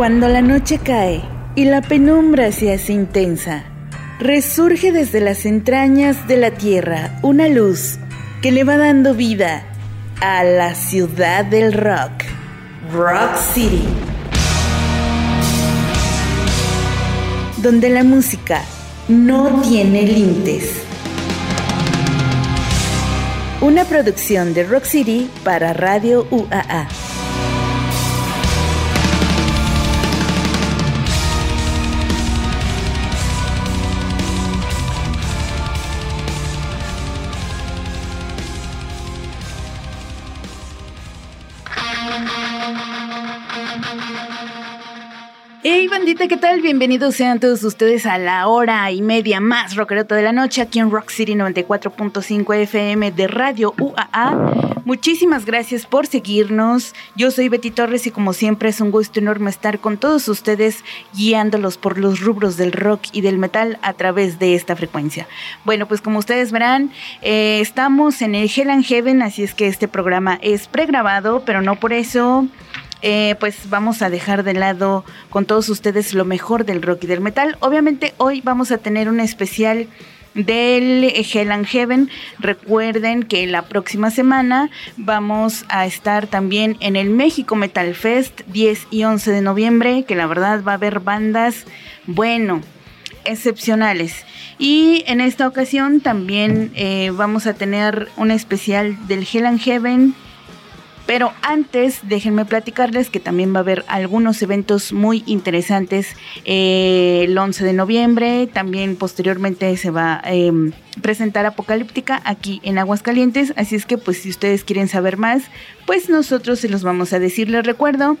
Cuando la noche cae y la penumbra se hace intensa, resurge desde las entrañas de la tierra una luz que le va dando vida a la ciudad del rock, Rock City, donde la música no tiene límites. Una producción de Rock City para Radio UAA. Bandita, ¿qué tal? Bienvenidos sean todos ustedes a la hora y media más rockerota de la noche aquí en Rock City 94.5 FM de Radio UAA. Muchísimas gracias por seguirnos. Yo soy Betty Torres y como siempre es un gusto enorme estar con todos ustedes guiándolos por los rubros del rock y del metal a través de esta frecuencia. Bueno, pues como ustedes verán, eh, estamos en el Hell and Heaven, así es que este programa es pregrabado, pero no por eso eh, pues vamos a dejar de lado con todos ustedes lo mejor del rock y del metal. Obviamente hoy vamos a tener un especial del Hell and Heaven. Recuerden que la próxima semana vamos a estar también en el México Metal Fest 10 y 11 de noviembre, que la verdad va a haber bandas, bueno, excepcionales. Y en esta ocasión también eh, vamos a tener un especial del Hell and Heaven pero antes, déjenme platicarles que también va a haber algunos eventos muy interesantes eh, el 11 de noviembre. También posteriormente se va a em, presentar Apocalíptica aquí en Aguascalientes. Así es que, pues, si ustedes quieren saber más, pues nosotros se los vamos a decir. Les recuerdo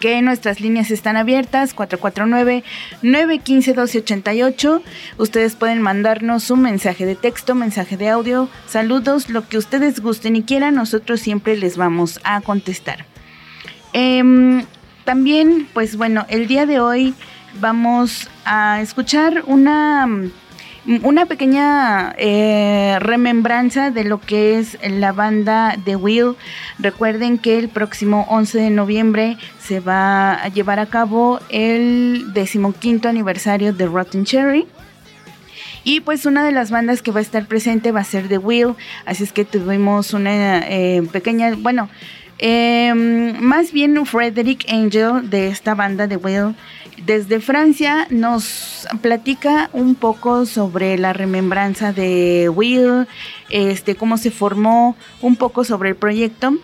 que nuestras líneas están abiertas, 449-915-1288. Ustedes pueden mandarnos un mensaje de texto, mensaje de audio, saludos, lo que ustedes gusten y quieran, nosotros siempre les vamos a contestar. Em, también, pues bueno, el día de hoy vamos a escuchar una una pequeña eh, remembranza de lo que es la banda The Will. Recuerden que el próximo 11 de noviembre se va a llevar a cabo el decimoquinto aniversario de Rotten Cherry. Y pues una de las bandas que va a estar presente va a ser The Will. Así es que tuvimos una eh, pequeña, bueno, em, más bien Frederick Angel de esta banda The Will desde Francia nos platica un poco sobre la remembranza de Will, este, cómo se formó, un poco sobre el proyecto.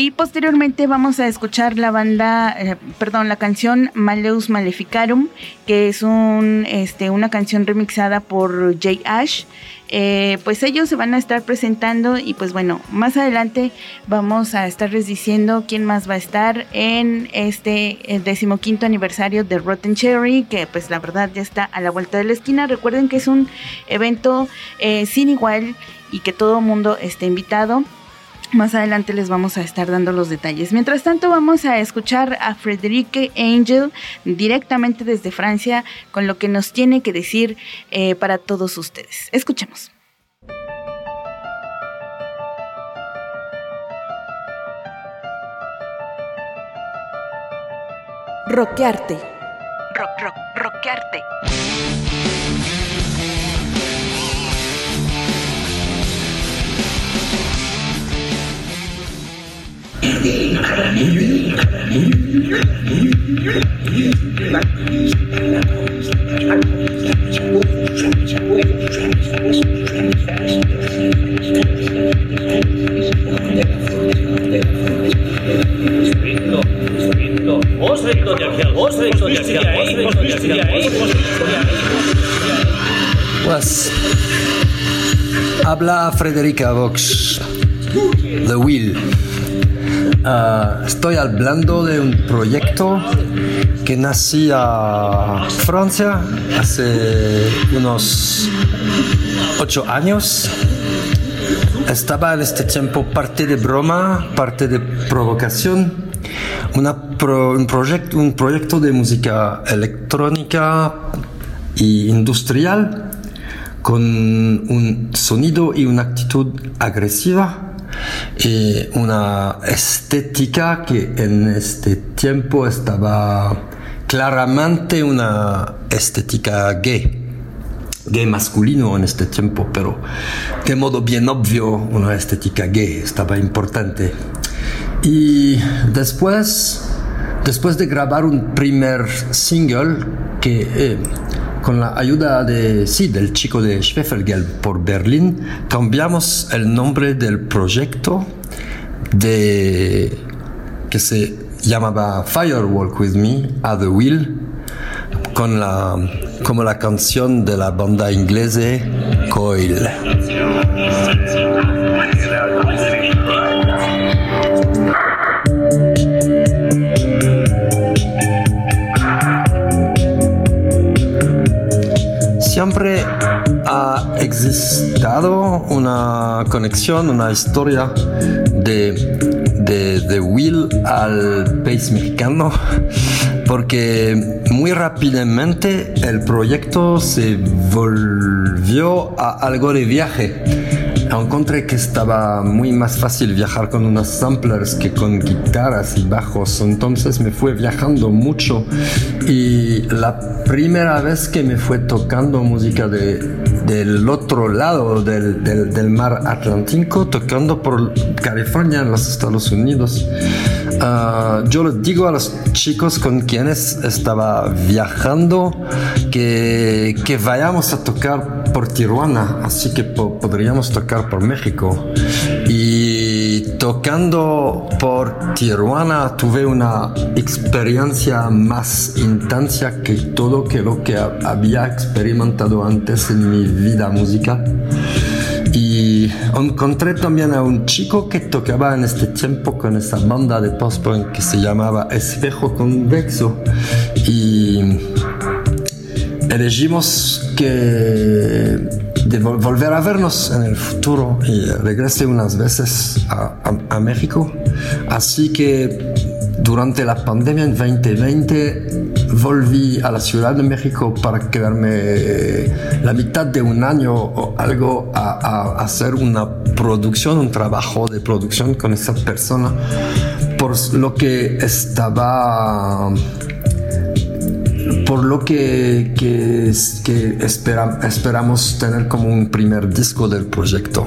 Y posteriormente vamos a escuchar la banda, eh, perdón, la canción Maleus Maleficarum, que es un, este, una canción remixada por Jay Ash. Eh, pues ellos se van a estar presentando y pues bueno, más adelante vamos a estarles diciendo quién más va a estar en este decimoquinto aniversario de Rotten Cherry, que pues la verdad ya está a la vuelta de la esquina. Recuerden que es un evento eh, sin igual y que todo mundo esté invitado. Más adelante les vamos a estar dando los detalles. Mientras tanto vamos a escuchar a Frederique Angel directamente desde Francia con lo que nos tiene que decir eh, para todos ustedes. Escuchemos. Roquearte. Rock, rock, roquearte. Pues habla Frederica Vox, The Will. Ah, estoy hablando de un proyecto que nació en Francia hace unos ocho años. Estaba en este tiempo parte de broma, parte de provocación. un, proyecto, un proyecto de música electrónica e industrial con un sonido y una actitud agresiva y una estética que en este tiempo estaba claramente una estética gay gay masculino en este tiempo, pero de modo bien obvio una estética gay estaba importante. Y después, después de grabar un primer single que eh, con la ayuda de, sí, del chico de Schwefelgeld por Berlín, cambiamos el nombre del proyecto de, que se llamaba Firewalk With Me a The Wheel, con la, como la canción de la banda inglesa Coil. Siempre ha existido una conexión, una historia de, de, de Will al país mexicano, porque muy rápidamente el proyecto se volvió a algo de viaje encontré que estaba muy más fácil viajar con unos samplers que con guitarras y bajos, entonces me fue viajando mucho. Y la primera vez que me fue tocando música de, del otro lado del, del, mar Atlántico, tocando por California en los Estados Unidos, ah, yo les digo a los chicos con quienes estaba viajando que, que vayamos a tocar por Tijuana, así que podríamos tocar por México. Y tocando por Tijuana tuve una experiencia más intensa que todo lo que había experimentado antes en mi vida musical. Y encontré también a un chico que tocaba en este tiempo con esa banda de post-punk que se llamaba Espejo Convexo. Y elegimos que de volver a vernos en el futuro y regresé unas veces a, México. Así que durante la pandemia en 2020 volví a la Ciudad de México para quedarme eh, la mitad de un año o algo a, a, hacer una producción, un trabajo de producción con esa persona, por lo que estaba por lo que, que, esperamos tener como un primer disco del proyecto.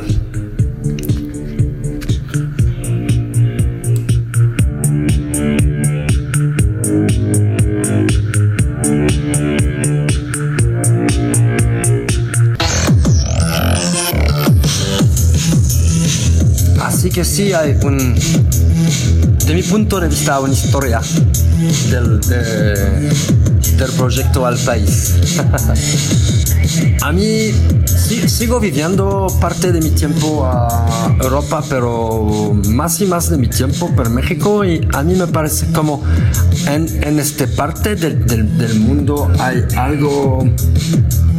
Así que sí hay un, de mi punto de vista, una historia del, del proyecto al país. a mí sigo viviendo parte de mi tiempo a Europa, pero más y más de mi tiempo por México y a mí me parece como en, en esta parte del mundo hay algo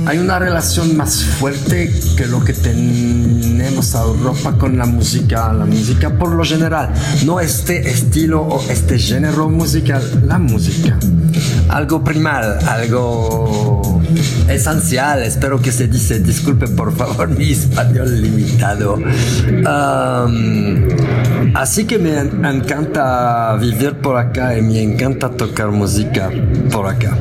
hay una relación más fuerte que lo que tenemos a Europa con la música, la música por lo general, no este estilo o este género musical, la música. Algo primal, algo esencial, espero que se dice, disculpe por favor mi español limitado. así que me encanta vivir por acá y me encanta tocar música por acá.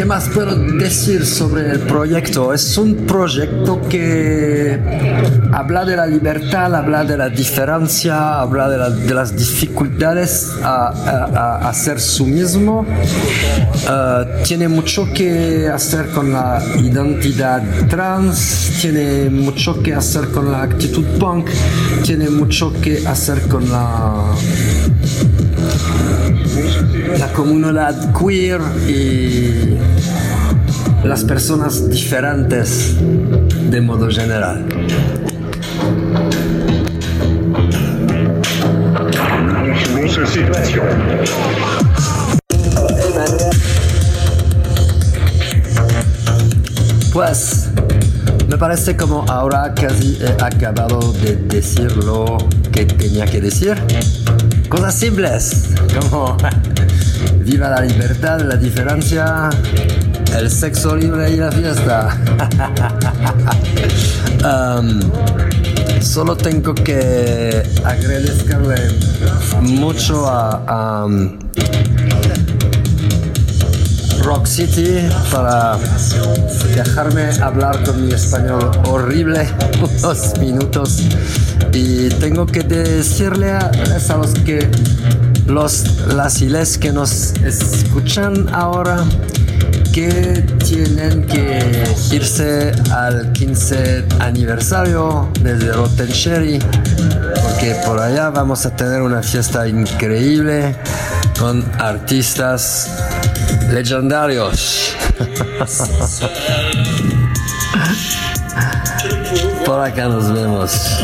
¿Qué más puedo decir sobre el proyecto? Es un proyecto que habla de la libertad, habla de la diferencia, habla de, las dificultades a, hacer su mismo. Eh, tiene mucho que hacer con la identidad trans, tiene mucho que hacer con la actitud punk, tiene mucho que hacer con la la comunidad queer y las personas diferentes de modo general. Pues me parece como ahora casi he acabado de decir lo que tenía que decir. Cosas simples, como viva la libertad, la diferencia, el sexo libre y la fiesta. Um, solo tengo que agradecerle mucho a, um, Rock City para dejarme hablar con mi español horrible unos minutos y tengo que decirle a, a los que los las iles que nos escuchan ahora que tienen que irse al 15 aniversario de Rotten Sherry porque por allá vamos a tener una fiesta increíble con artistas legendarios. por acá nos vemos.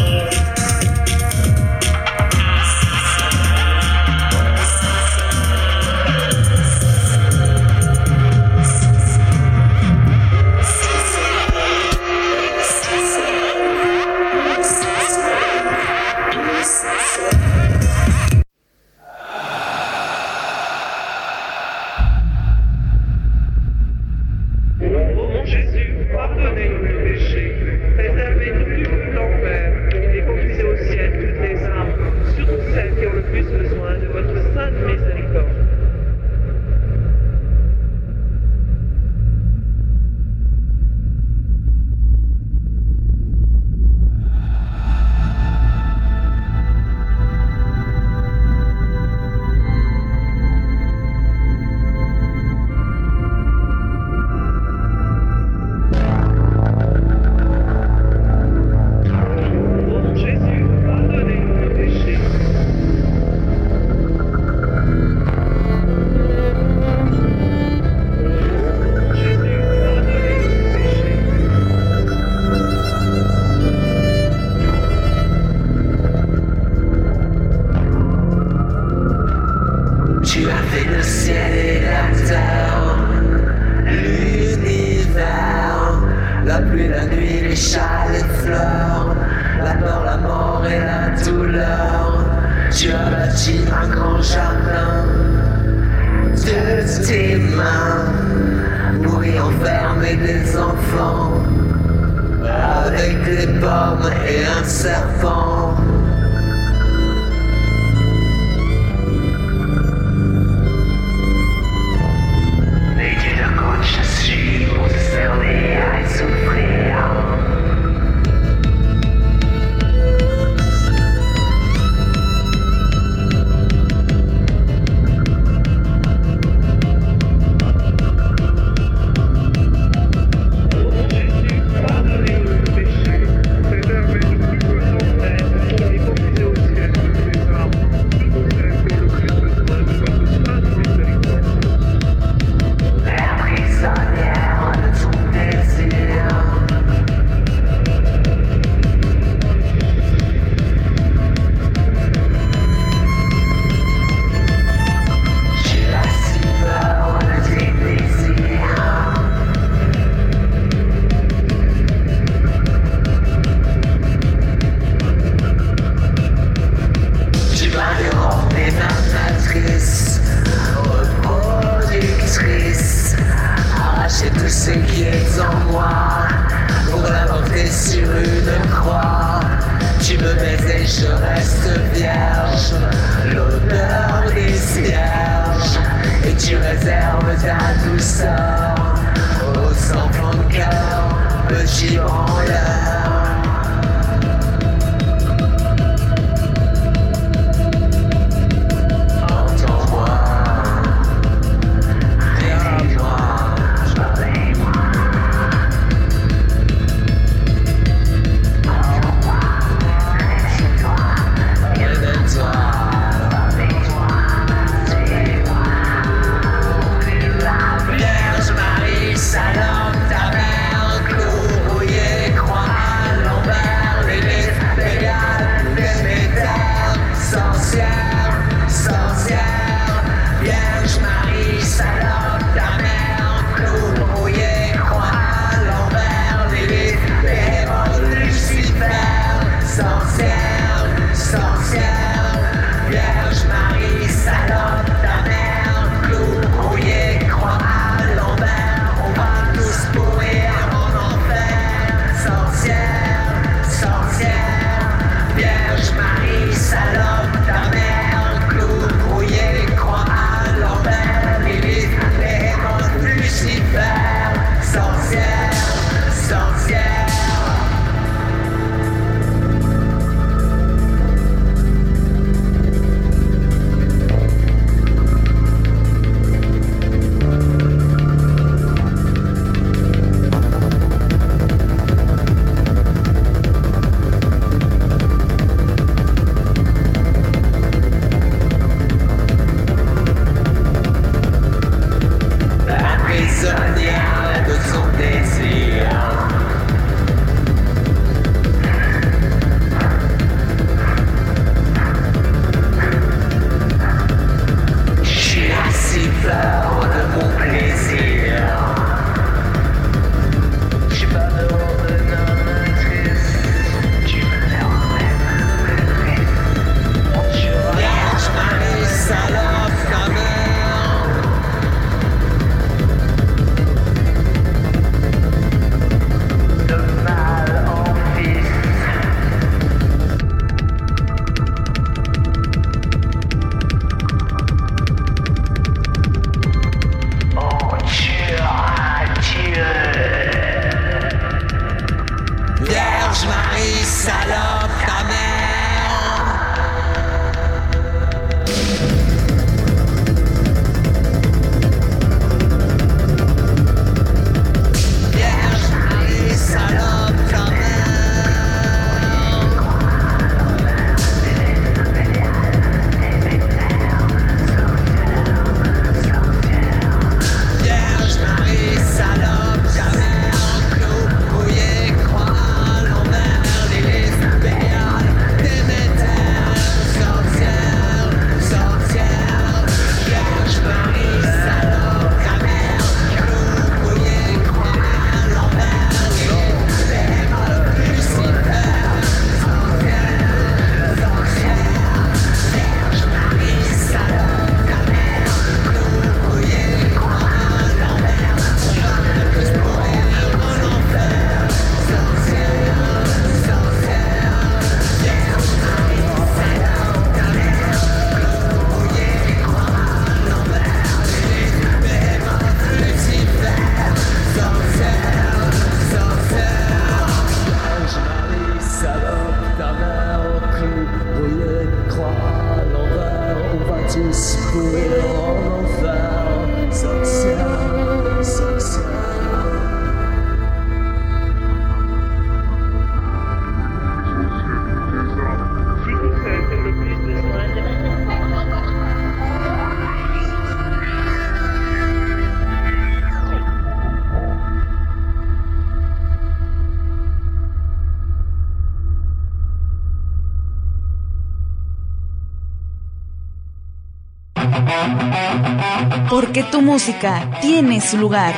Porque tu música tiene su lugar.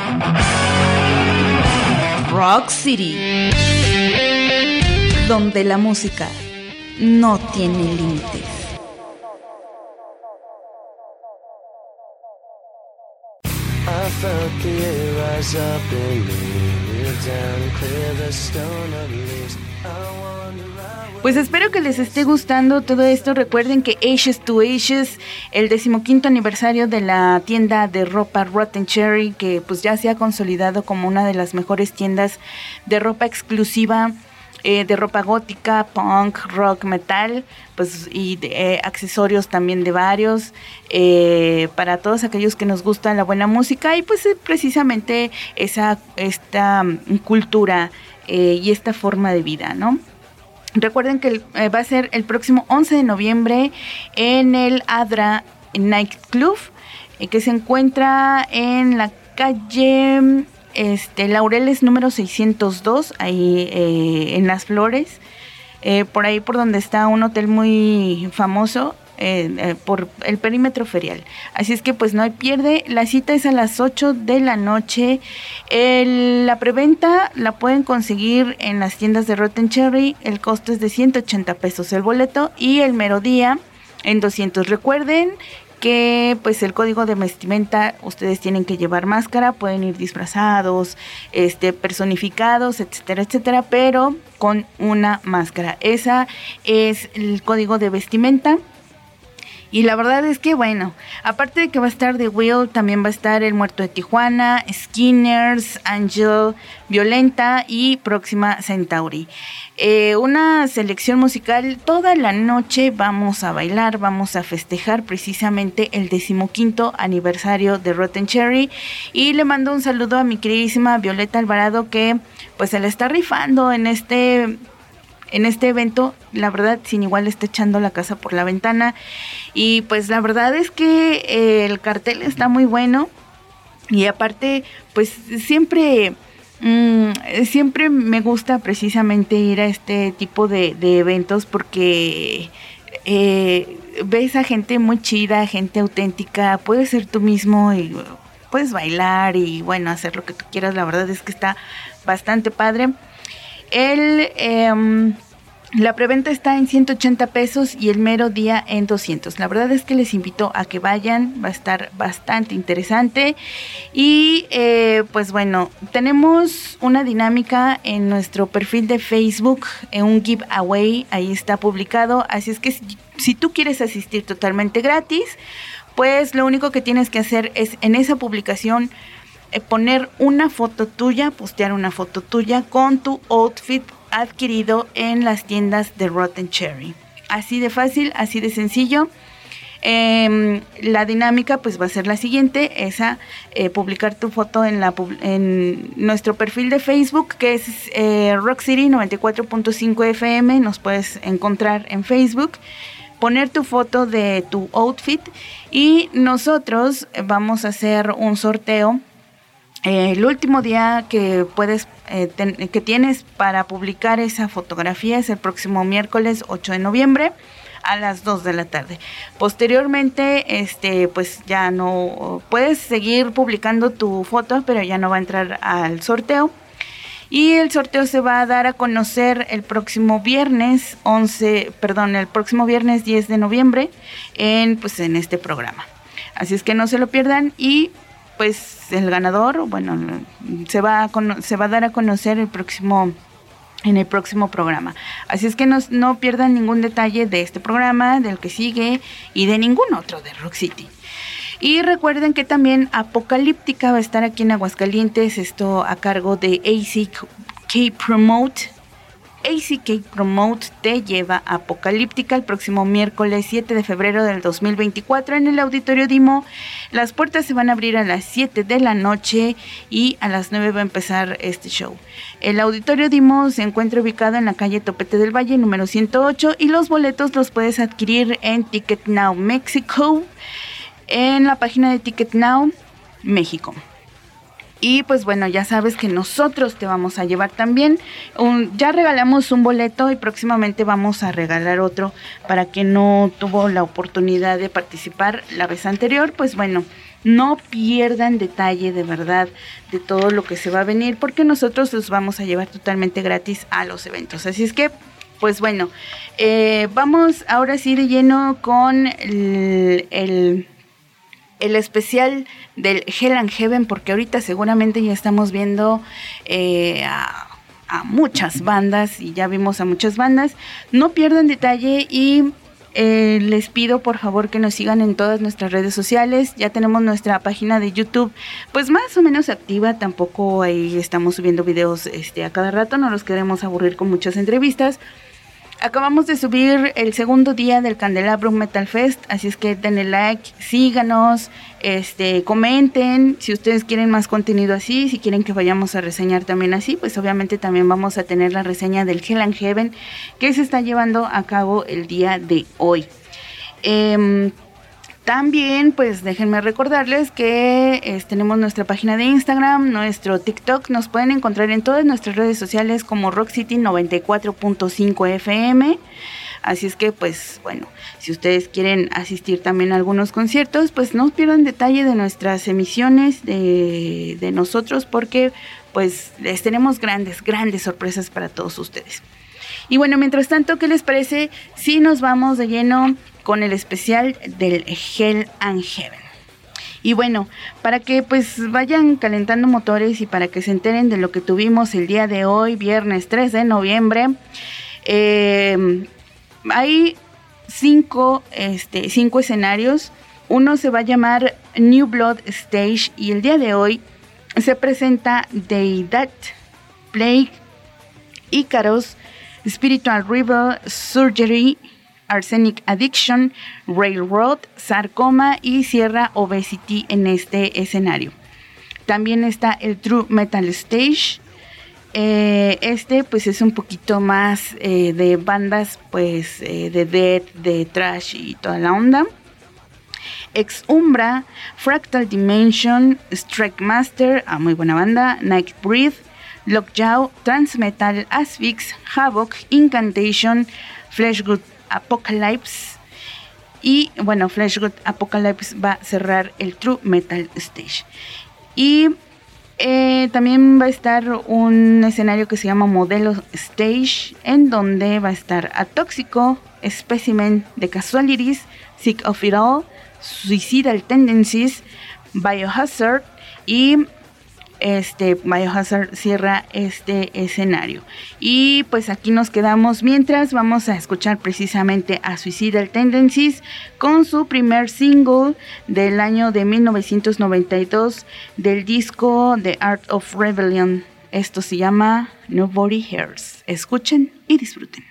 Rock City. Donde la música no tiene límites. Pues espero que les esté gustando todo esto. Recuerden que Ashes to Ashes, el decimoquinto aniversario de la tienda de ropa Rotten Cherry, que pues ya se ha consolidado como una de las mejores tiendas de ropa exclusiva. Eh, de ropa gótica, punk, rock, metal, pues y de, eh, accesorios también de varios, eh, para todos aquellos que nos gusta la buena música y pues precisamente esa esta mm, cultura y esta forma de vida, ¿no? Recuerden que eh, va a ser el próximo 11 de noviembre en el Adra Night Club, eh, que se encuentra en la calle este, Laureles número 602, ahí eh, en Las Flores. por ahí por donde está un hotel muy famoso, eh, por el perímetro ferial. Así es que pues no hay pierde. La cita es a las 8 de la noche. la preventa la pueden conseguir en las tiendas de Rotten Cherry. El costo es de 180 pesos el boleto y el mero día en 200. Recuerden que pues el código de vestimenta ustedes tienen que llevar máscara, pueden ir disfrazados, este personificados, etcétera, etcétera, pero con una máscara. Esa es el código de vestimenta. Y la verdad es que, bueno, aparte de que va a estar The Will, también va a estar El Muerto de Tijuana, Skinners, Angel, Violenta y Próxima Centauri. Eh, una selección musical, toda la noche vamos a bailar, vamos a festejar precisamente el decimoquinto aniversario de Rotten Cherry. Y le mando un saludo a mi queridísima Violeta Alvarado que pues se le está rifando en este en este evento, la verdad, sin igual está echando la casa por la ventana. Y pues la verdad es que eh, el cartel está muy bueno. Y aparte, pues siempre, mm, siempre me gusta precisamente ir a este tipo de, eventos porque eh, ves a gente muy chida, gente auténtica, puedes ser tú mismo y puedes bailar y bueno, hacer lo que tú quieras. La verdad es que está bastante padre. El, em, la preventa está en 180 pesos y el mero día en 200. La verdad es que les invito a que vayan, va a estar bastante interesante. Y eh, pues bueno, tenemos una dinámica en nuestro perfil de Facebook, en un giveaway, ahí está publicado. Así es que si, tú quieres asistir totalmente gratis, pues lo único que tienes que hacer es en esa publicación eh, poner una foto tuya, postear una foto tuya con tu outfit adquirido en las tiendas de Rotten Cherry. Así de fácil, así de sencillo. Em, la dinámica pues va a ser la siguiente, esa eh, publicar tu foto en nuestro perfil de Facebook que es eh, Rock City 94.5 FM, nos puedes encontrar en Facebook, poner tu foto de tu outfit y nosotros vamos a hacer un sorteo eh, el último día que puedes eh, que tienes para publicar esa fotografía es el próximo miércoles 8 de noviembre a las 2 de la tarde. Posteriormente, este, pues ya no puedes seguir publicando tu foto, pero ya no va a entrar al sorteo. Y el sorteo se va a dar a conocer el próximo viernes 11, perdón, el próximo viernes 10 de noviembre en pues en este programa. Así es que no se lo pierdan y pues el ganador, bueno, se va a, se va a dar a conocer el próximo en el próximo programa. Así es que no, no pierdan ningún detalle de este programa, del que sigue y de ningún otro de Rock City. Y recuerden que también Apocalíptica va a estar aquí en Aguascalientes, esto a cargo de ACK Promote ACK Promote te lleva a Apocalíptica el próximo miércoles 7 de febrero del 2024 en el Auditorio Dimo. Las puertas se van a abrir a las 7 de la noche y a las 9 va a empezar este show. El Auditorio Dimo se encuentra ubicado en la calle Topete del Valle número 108 y los boletos los puedes adquirir en Ticket Now Mexico en la página de Ticket Now México. Y pues bueno, ya sabes que nosotros te vamos a llevar también. ya regalamos un boleto y próximamente vamos a regalar otro para que no tuvo la oportunidad de participar la vez anterior. Pues bueno, no pierdan detalle de verdad de todo lo que se va a venir porque nosotros los vamos a llevar totalmente gratis a los eventos. Así es que pues bueno, eh, vamos ahora sí de lleno con el el especial del Hell and Heaven, porque ahorita seguramente ya estamos viendo eh, a, muchas bandas y ya vimos a muchas bandas. No pierdan detalle y eh, les pido por favor que nos sigan en todas nuestras redes sociales. Ya tenemos nuestra página de YouTube, pues más o menos activa. Tampoco ahí estamos subiendo videos este, a cada rato, no los queremos aburrir con muchas entrevistas. Acabamos de subir el segundo día del Candelabro Metal Fest, así es que denle like, síganos, este, comenten si ustedes quieren más contenido así, si quieren que vayamos a reseñar también así, pues obviamente también vamos a tener la reseña del Hell and Heaven que se está llevando a cabo el día de hoy. Em, también, pues déjenme recordarles que tenemos nuestra página de Instagram, nuestro TikTok. Nos pueden encontrar en todas nuestras redes sociales como Rock City 94.5 FM. Así es que, pues bueno, si ustedes quieren asistir también a algunos conciertos, pues no pierdan detalle de nuestras emisiones de, de nosotros porque pues les tenemos grandes, grandes sorpresas para todos ustedes. Y bueno, mientras tanto, ¿qué les parece si nos vamos de lleno con el especial del Hell and Heaven. Y bueno, para que pues vayan calentando motores y para que se enteren de lo que tuvimos el día de hoy, viernes 3 de noviembre, em, hay cinco, este, cinco escenarios. Uno se va a llamar New Blood Stage y el día de hoy se presenta Deidad, Plague, Icaros, Spiritual River, Surgery, Arsenic Addiction, Railroad, Sarcoma y Sierra Obesity en este escenario. También está el True Metal Stage. Eh, este pues es un poquito más eh, de bandas pues eh, de death, de trash y toda la onda. Ex Umbra, Fractal Dimension, Strike Master, ah, muy buena banda, Night Breathe, Lockjaw, Transmetal, Asphyx, Havoc, Incantation, Fleshgood Apocalypse. Y bueno, Flashgood Apocalypse va a cerrar el True Metal Stage. Y eh, también va a estar un escenario que se llama Modelo Stage, en donde va a estar Atóxico, Specimen de Casualities, Sick of It All, Suicidal Tendencies, Biohazard y este Biohazard cierra este escenario. Y pues aquí nos quedamos mientras vamos a escuchar precisamente a Suicidal Tendencies con su primer single del año de 1992 del disco The Art of Rebellion. Esto se llama Nobody Hears. Escuchen y disfruten.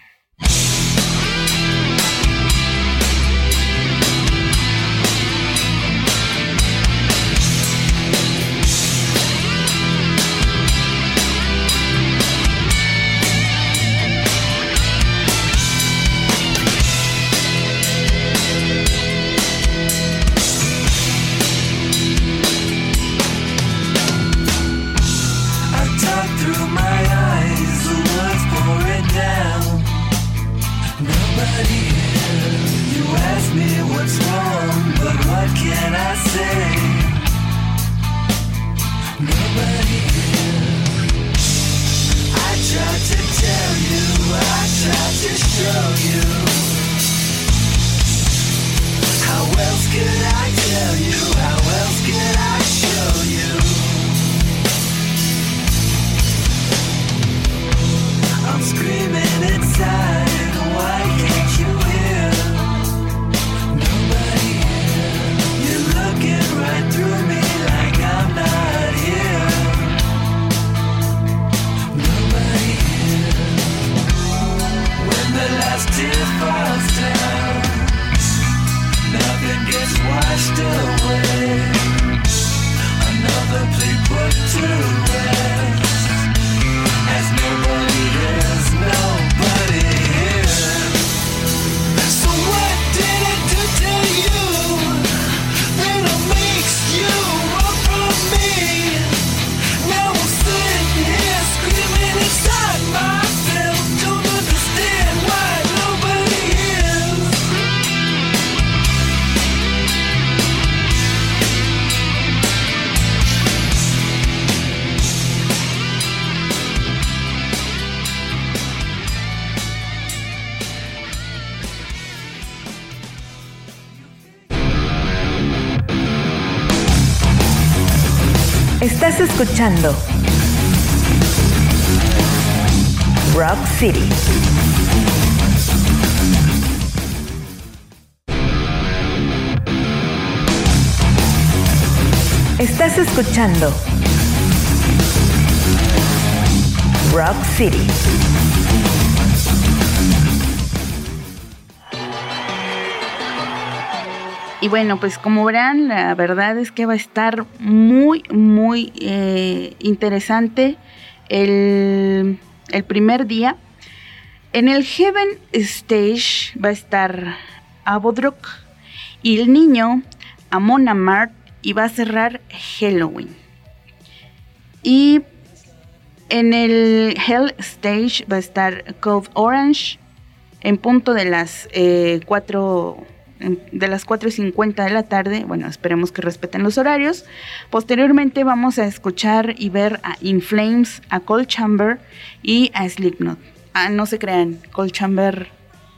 Rock City. Estás escuchando Y bueno, pues como verán, la verdad es que va a estar muy, muy eh, interesante el, el, primer día. En el Heaven Stage va a estar Abodrock y el niño Amon Amart y va a cerrar Halloween. Y en el Hell Stage va a estar Code Orange en punto de las 4 eh, de las 4.50 de la tarde. Bueno, esperemos que respeten los horarios. Posteriormente vamos a escuchar y ver a In Flames, a Cold Chamber y a Slipknot. Ah, no se crean, Cold Chamber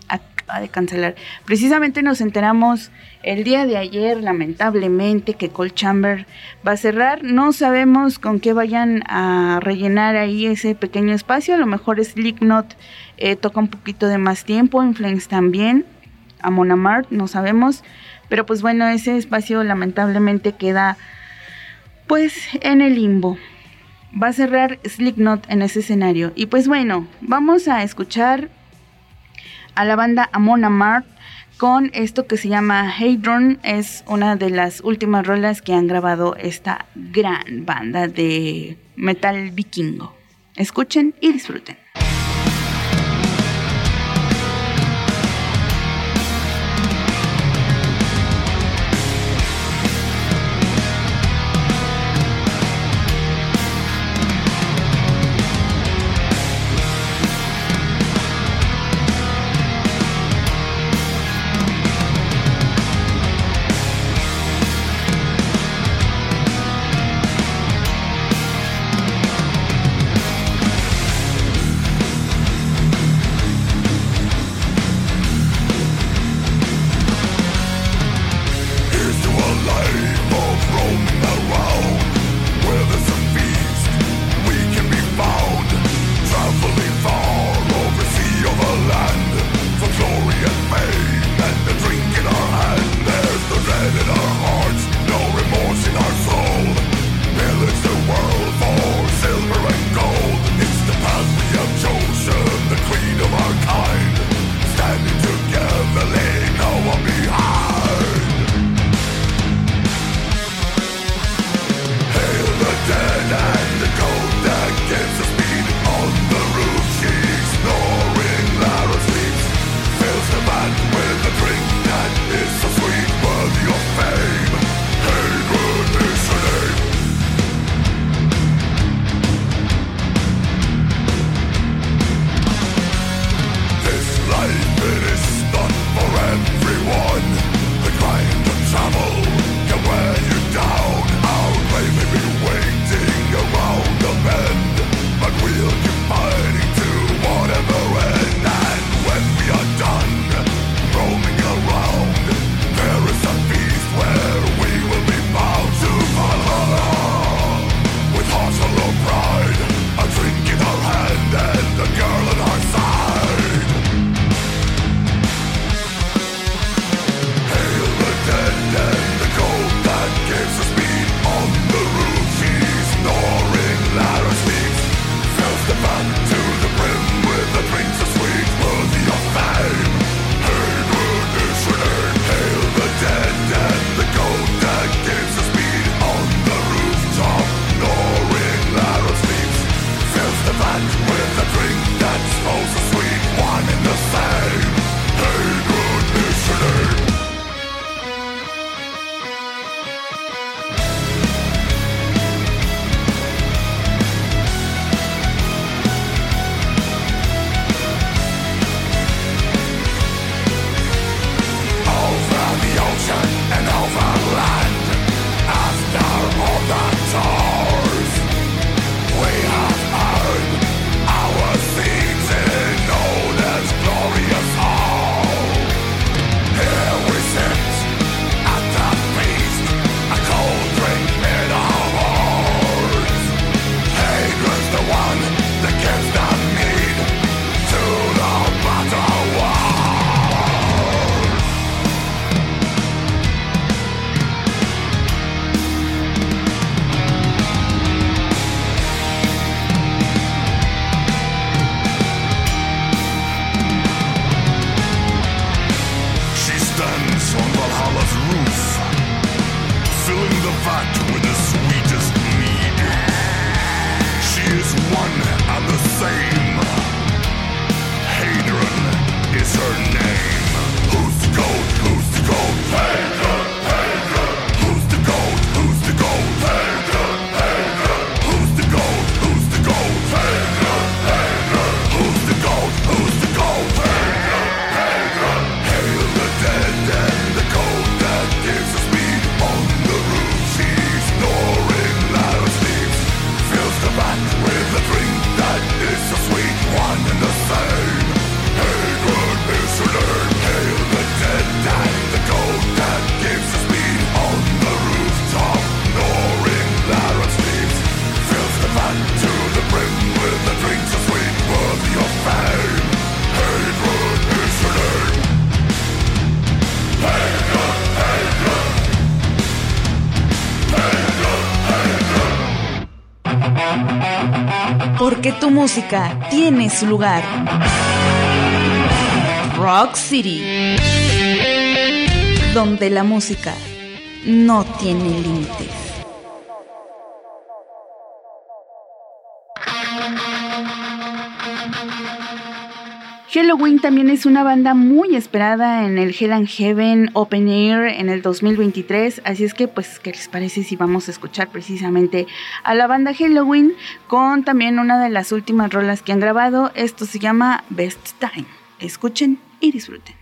acaba de cancelar. Precisamente nos enteramos el día de ayer, lamentablemente, que Cold Chamber va a cerrar. No sabemos con qué vayan a rellenar ahí ese pequeño espacio. A lo mejor Slipknot eh, toca un poquito de más tiempo, In Flames también a Monamart, no sabemos. Pero pues bueno, ese espacio lamentablemente queda pues en el limbo. Va a cerrar Slipknot en ese escenario. Y pues bueno, vamos a escuchar a la banda Amon Amart con esto que se llama Hadron. Es una de las últimas rolas que han grabado esta gran banda de metal vikingo. Escuchen y disfruten. música tiene su lugar. Rock City, donde la música no tiene límites. Halloween también es una banda muy esperada en el Hell and Heaven Open Air en el 2023, así es que pues qué les parece si vamos a escuchar precisamente a la banda Halloween con también una de las últimas rolas que han grabado, esto se llama Best Time. Escuchen y disfruten.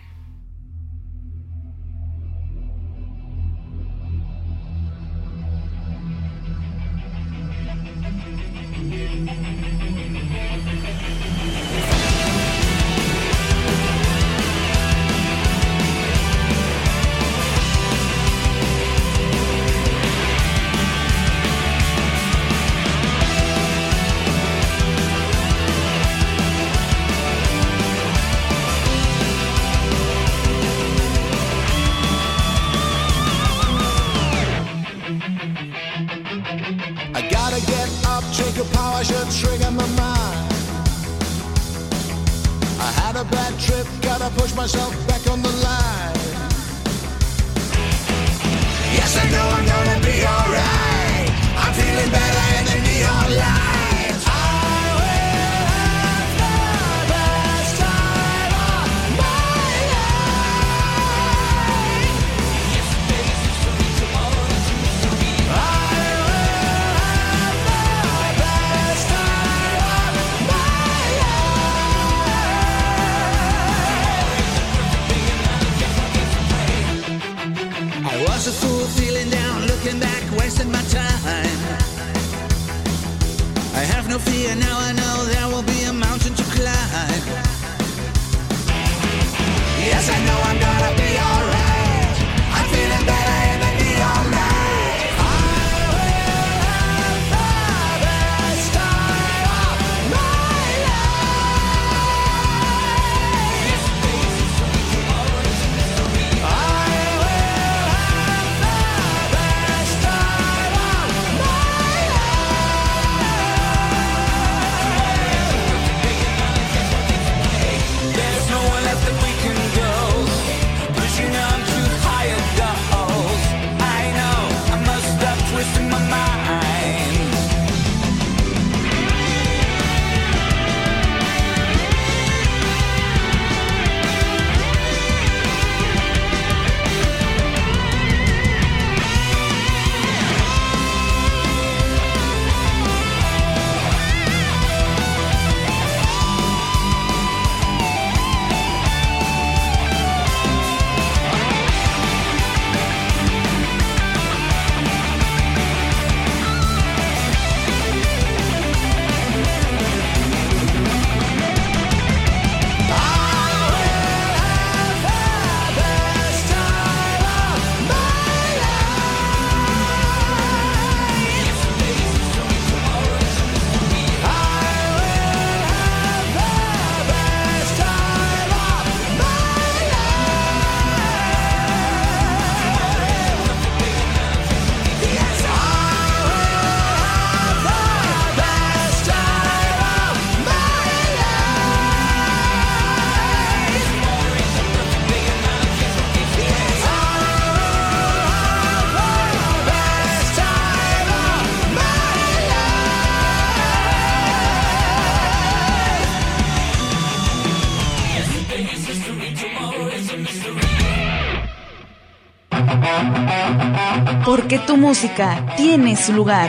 Música tiene su lugar.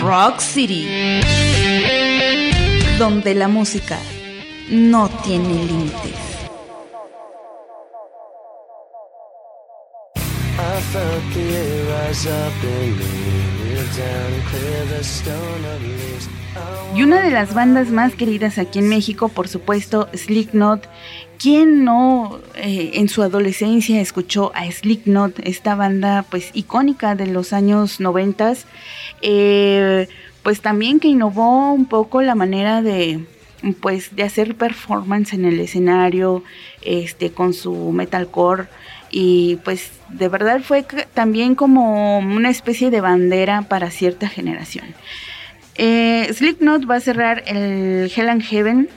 Rock City. Donde la música no tiene límites. Y una de las bandas más queridas aquí en México, por supuesto, Slipknot. ¿Quién no eh, en su adolescencia escuchó a Slipknot, esta banda pues icónica de los años noventas? Eh, pues también que innovó un poco la manera de pues de hacer performance en el escenario, este con su metalcore y pues de verdad fue también como una especie de bandera para cierta generación. Eh, Slipknot va a cerrar el Hell and Heaven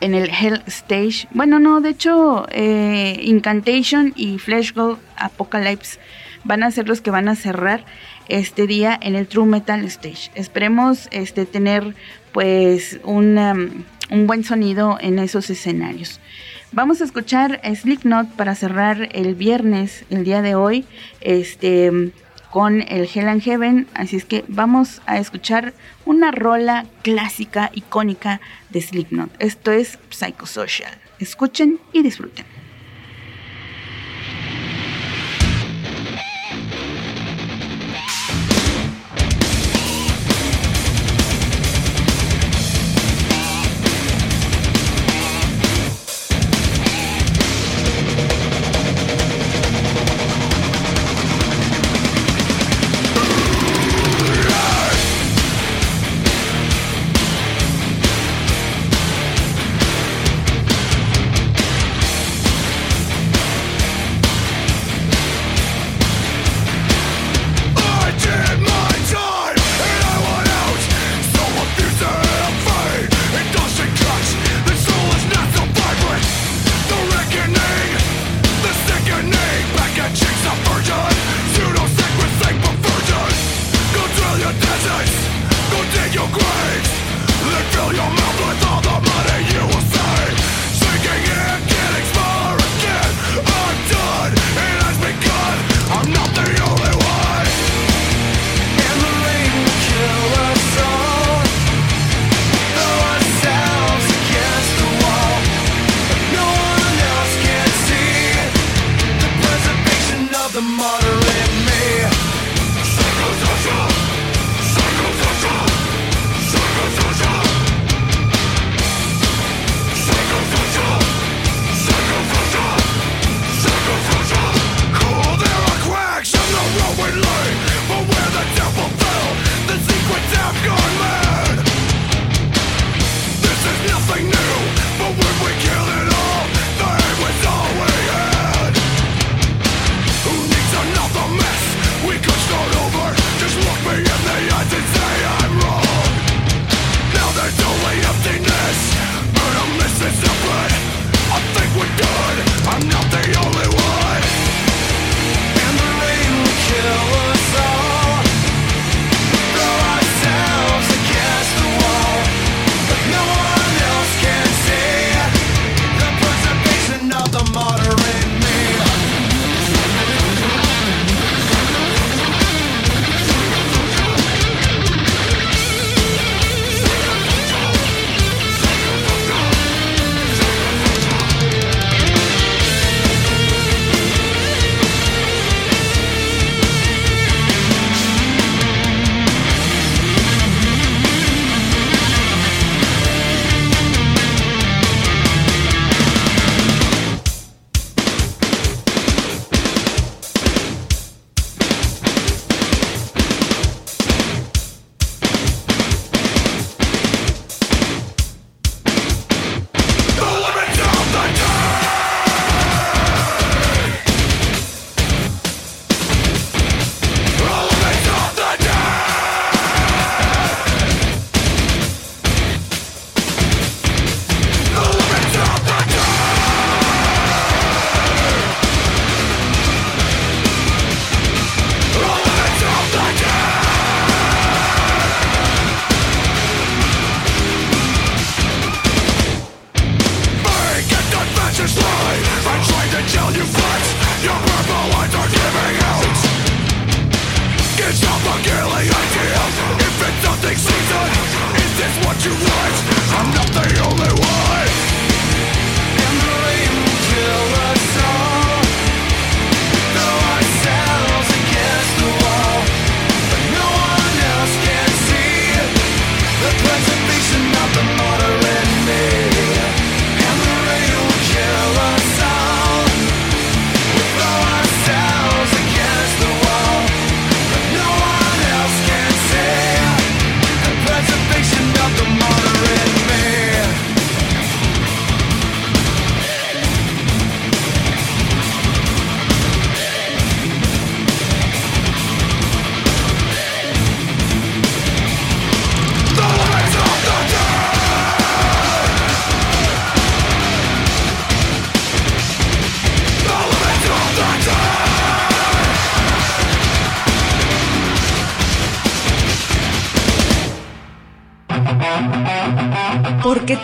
en el Hell Stage. Bueno, no, de hecho, eh, Incantation y Flesh Gold Apocalypse van a ser los que van a cerrar este día en el True Metal Stage. Esperemos este, tener pues un, um, buen sonido en esos escenarios. Vamos a escuchar Slipknot para cerrar el viernes, el día de hoy, este, con el Hell and Heaven. Así es que vamos a escuchar una rola clásica, icónica de Slipknot. Esto es Psychosocial. Escuchen y disfruten.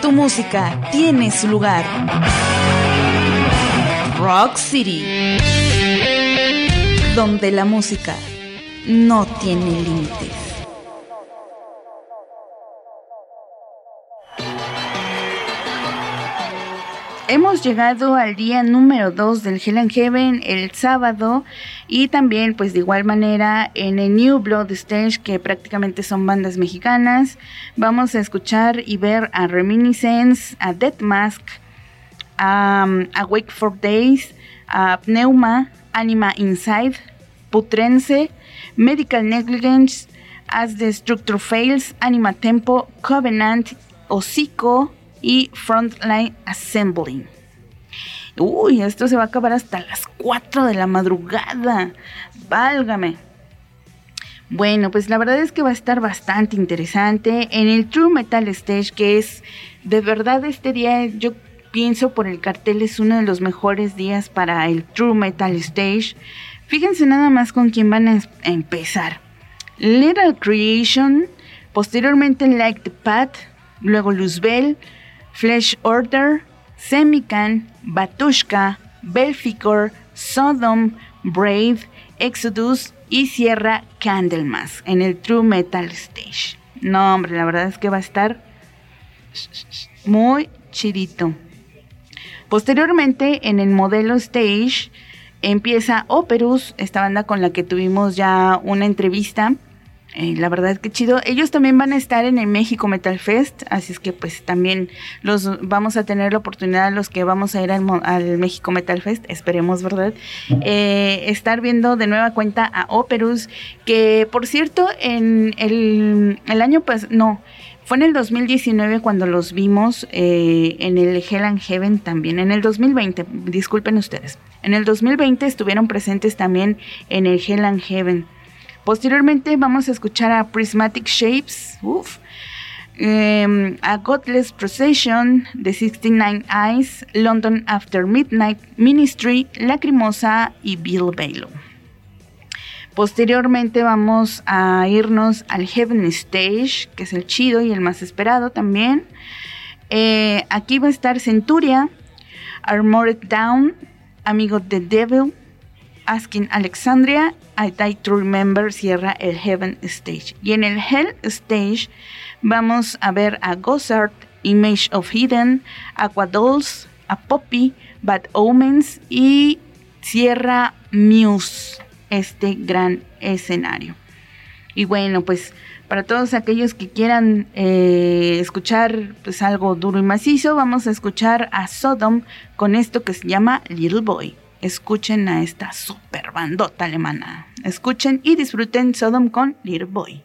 Tu música tiene su lugar. Rock City. Donde la música no tiene límites. Hemos llegado al día número 2 del Hell and Heaven el sábado y también pues de igual manera en el New Blood Stage que prácticamente son bandas mexicanas. Vamos a escuchar y ver a Reminiscence, a Death Mask, a, um, Wake for Days, a Pneuma, Anima Inside, Putrense, Medical Negligence, As the Structure Fails, Anima Tempo, Covenant, Hocico y Frontline Assembly. Uy, esto se va a acabar hasta las 4 de la madrugada. Válgame. Bueno, pues la verdad es que va a estar bastante interesante. En el True Metal Stage, que es de verdad este día, yo pienso por el cartel, es uno de los mejores días para el True Metal Stage. Fíjense nada más con quién van a empezar. Little Creation, posteriormente Like the Path, luego Luzbel, Flesh Order, Semican, Batushka, Belficor, Sodom, Brave, Exodus y cierra Candlemas en el True Metal Stage. No, hombre, la verdad es que va a estar muy chidito. Posteriormente, en el modelo Stage, empieza Operus, esta banda con la que tuvimos ya una entrevista. Eh, la verdad que chido. Ellos también van a estar en el México Metal Fest, así es que pues también los vamos a tener la oportunidad los que vamos a ir al, al México Metal Fest, esperemos, ¿verdad? Eh, estar viendo de nueva cuenta a Operus, que por cierto en el, el año pues no, fue en el 2019 cuando los vimos eh, en el Hell and Heaven también, en el 2020, disculpen ustedes. En el 2020 estuvieron presentes también en el Hell and Heaven. Posteriormente vamos a escuchar a Prismatic Shapes, em, a Godless Procession, The 69 Eyes, London After Midnight, Ministry, Lacrimosa y Bill Bailo. Posteriormente vamos a irnos al Heaven Stage, que es el chido y el más esperado también. Eh, aquí va a estar Centuria, Armored Down, Amigo the Devil, Asking Alexandria, I Die to Remember cierra el Heaven Stage. Y en el Hell Stage vamos a ver a Gossard, Image of Hidden, Aquadolls, a Poppy, Bad Omens y cierra Muse este gran escenario. Y bueno, pues para todos aquellos que quieran eh, escuchar pues algo duro y macizo, vamos a escuchar a Sodom con esto que se llama Little Boy. Escuchen a esta super bandota alemana. Escuchen y disfruten Sodom con Little Boy.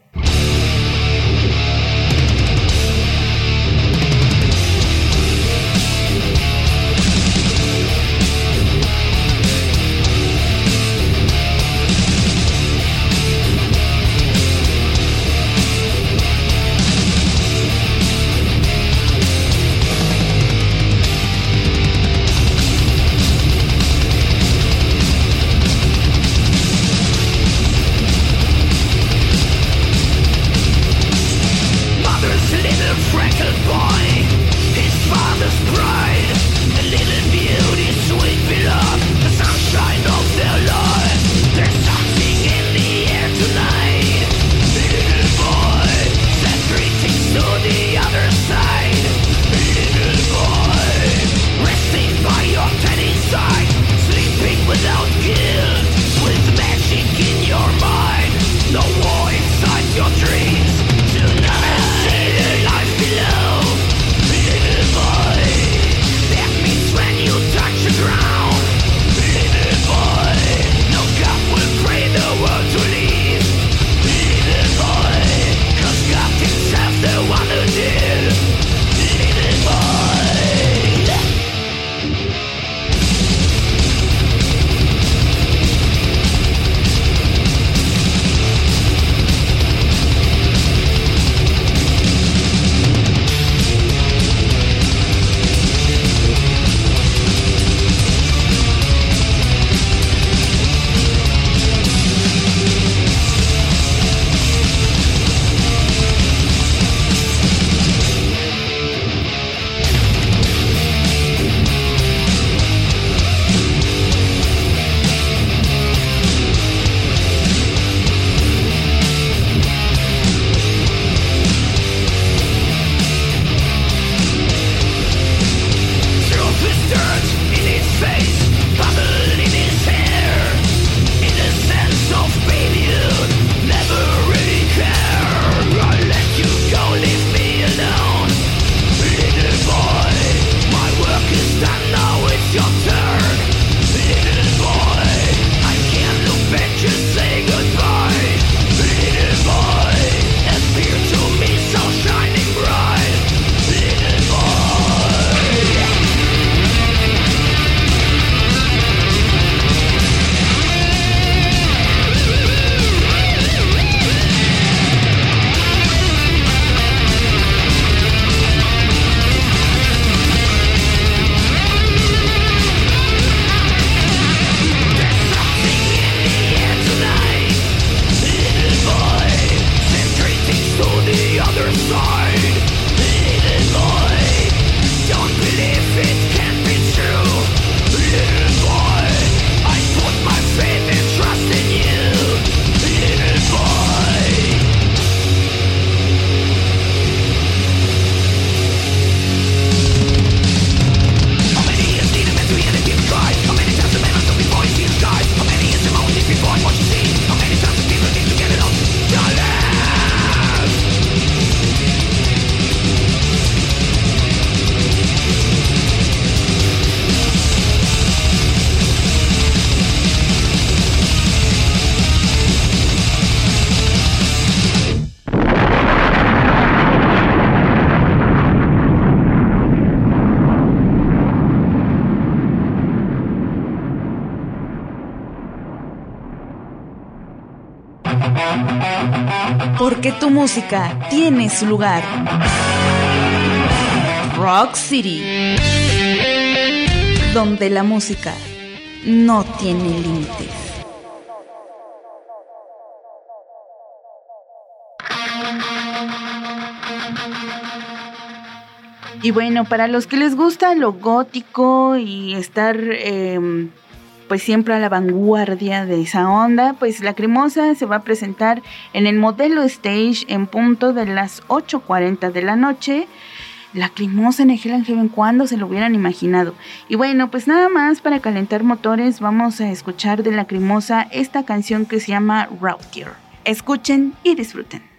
Música tiene su lugar. Rock City. Donde la música no tiene límites. Y bueno, para los que les gusta lo gótico y estar em, pues siempre a la vanguardia de esa onda, pues la cremosa se va a presentar en el modelo stage en punto de las 8.40 de la noche. La cremosa en el Hell Heaven, ¿cuándo se lo hubieran imaginado? Y bueno, pues nada más para calentar motores, vamos a escuchar de la cremosa esta canción que se llama Routier. Escuchen y disfruten.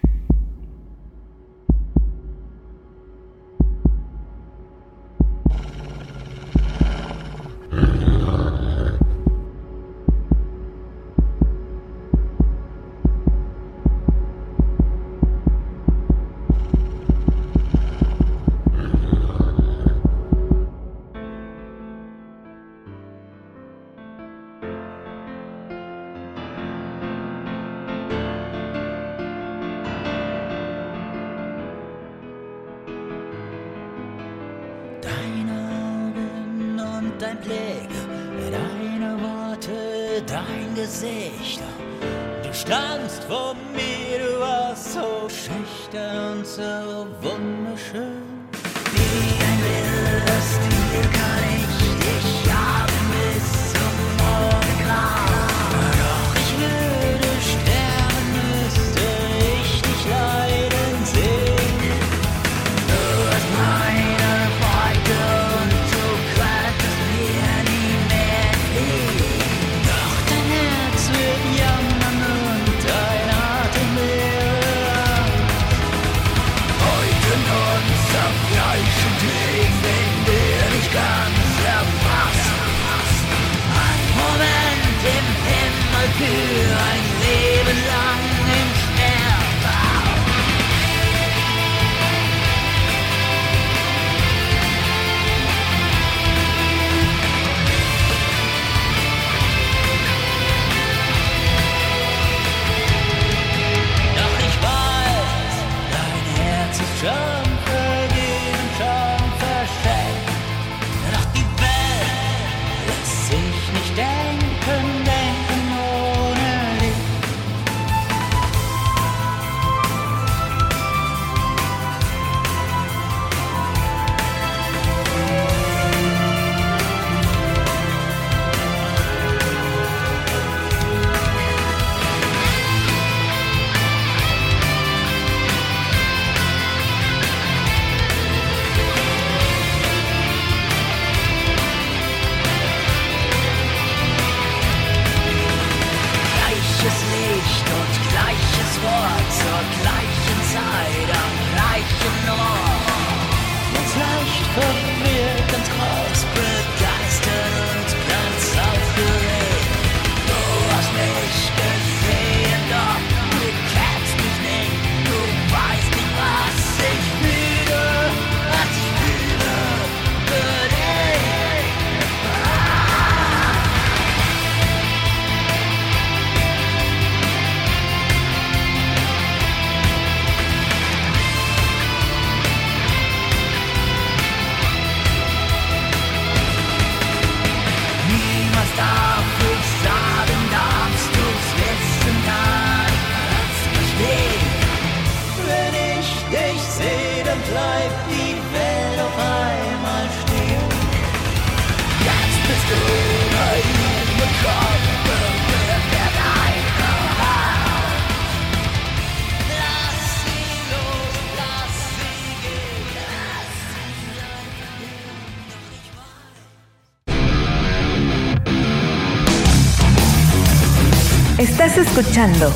Escuchando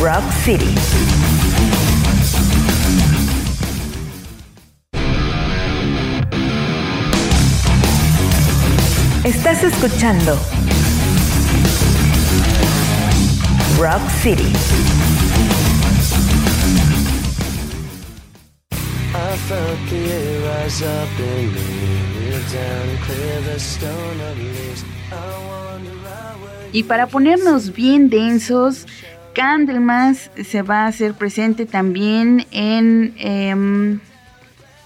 Rock City. Estás escuchando Rock City. I felt the air rise up in me, down and clear the stone of leaves. Y para ponernos bien densos, Candlemas se va a hacer presente también en, em,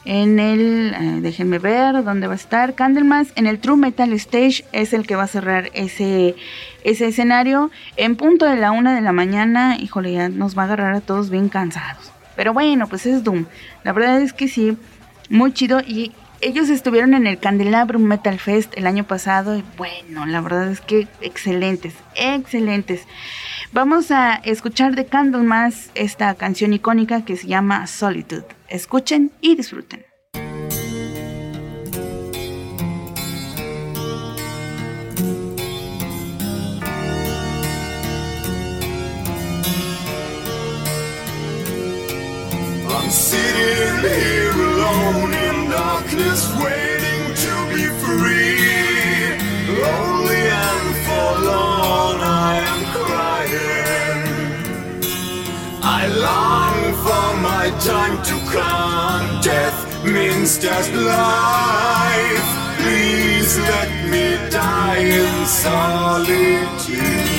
en el, déjenme ver dónde va a estar, Candlemas en el True Metal Stage es el que va a cerrar ese, ese escenario en punto de la una de la mañana, híjole, ya nos va a agarrar a todos bien cansados. Pero bueno, pues es Doom. La verdad es que sí, muy chido y ellos estuvieron en el Candelabrum Metal Fest el año pasado y bueno, la verdad es que excelentes, excelentes. Vamos a escuchar de Candlemas esta canción icónica que se llama Solitude. Escuchen y disfruten. Darkness, waiting to be free. Lonely and forlorn, I am crying. I long for my time to come. Death means just life. Please let me die in solitude.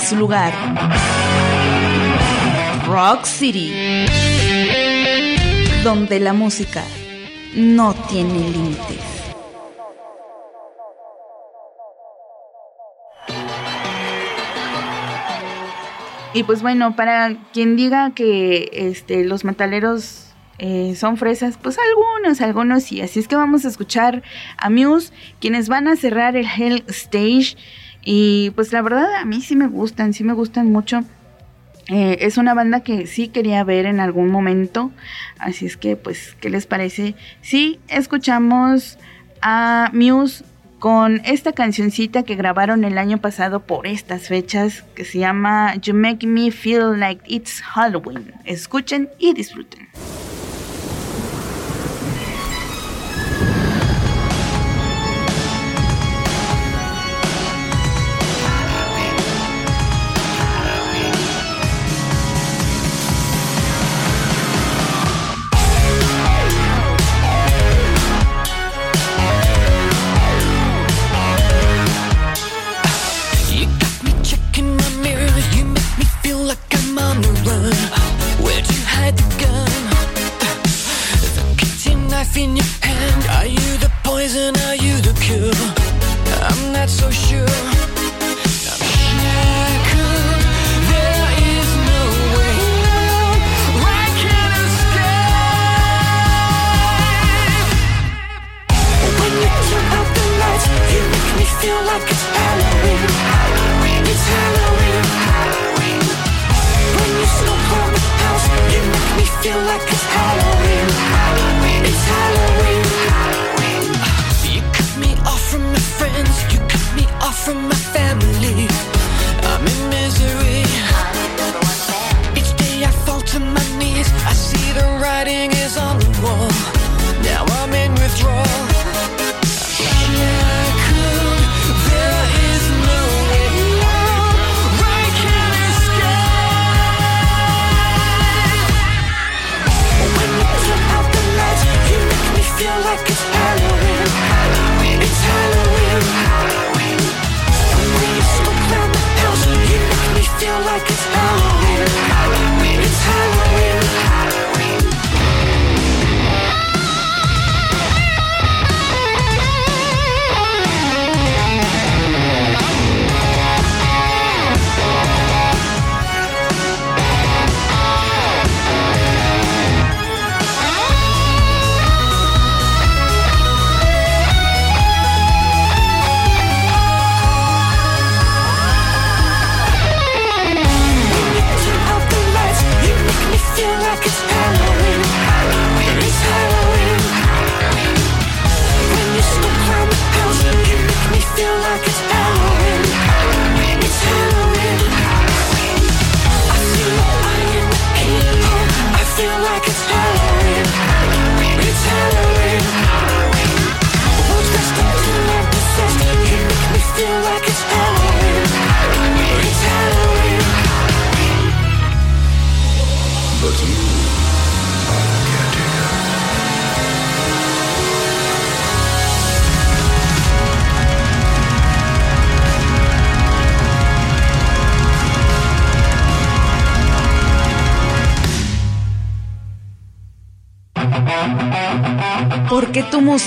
Su lugar. Rock City. Donde la música no tiene límites. Y pues bueno, para quien diga que este, los metaleros eh, son fresas, pues algunos, algunos sí. Así es que vamos a escuchar a Muse, quienes van a cerrar el Hell Stage. Y pues la verdad a mí sí me gustan, sí me gustan mucho. Eh, es una banda que sí quería ver en algún momento. Así es que pues, ¿qué les parece? Sí, escuchamos a Muse con esta cancioncita que grabaron el año pasado por estas fechas que se llama You Make Me Feel Like It's Halloween. Escuchen y disfruten.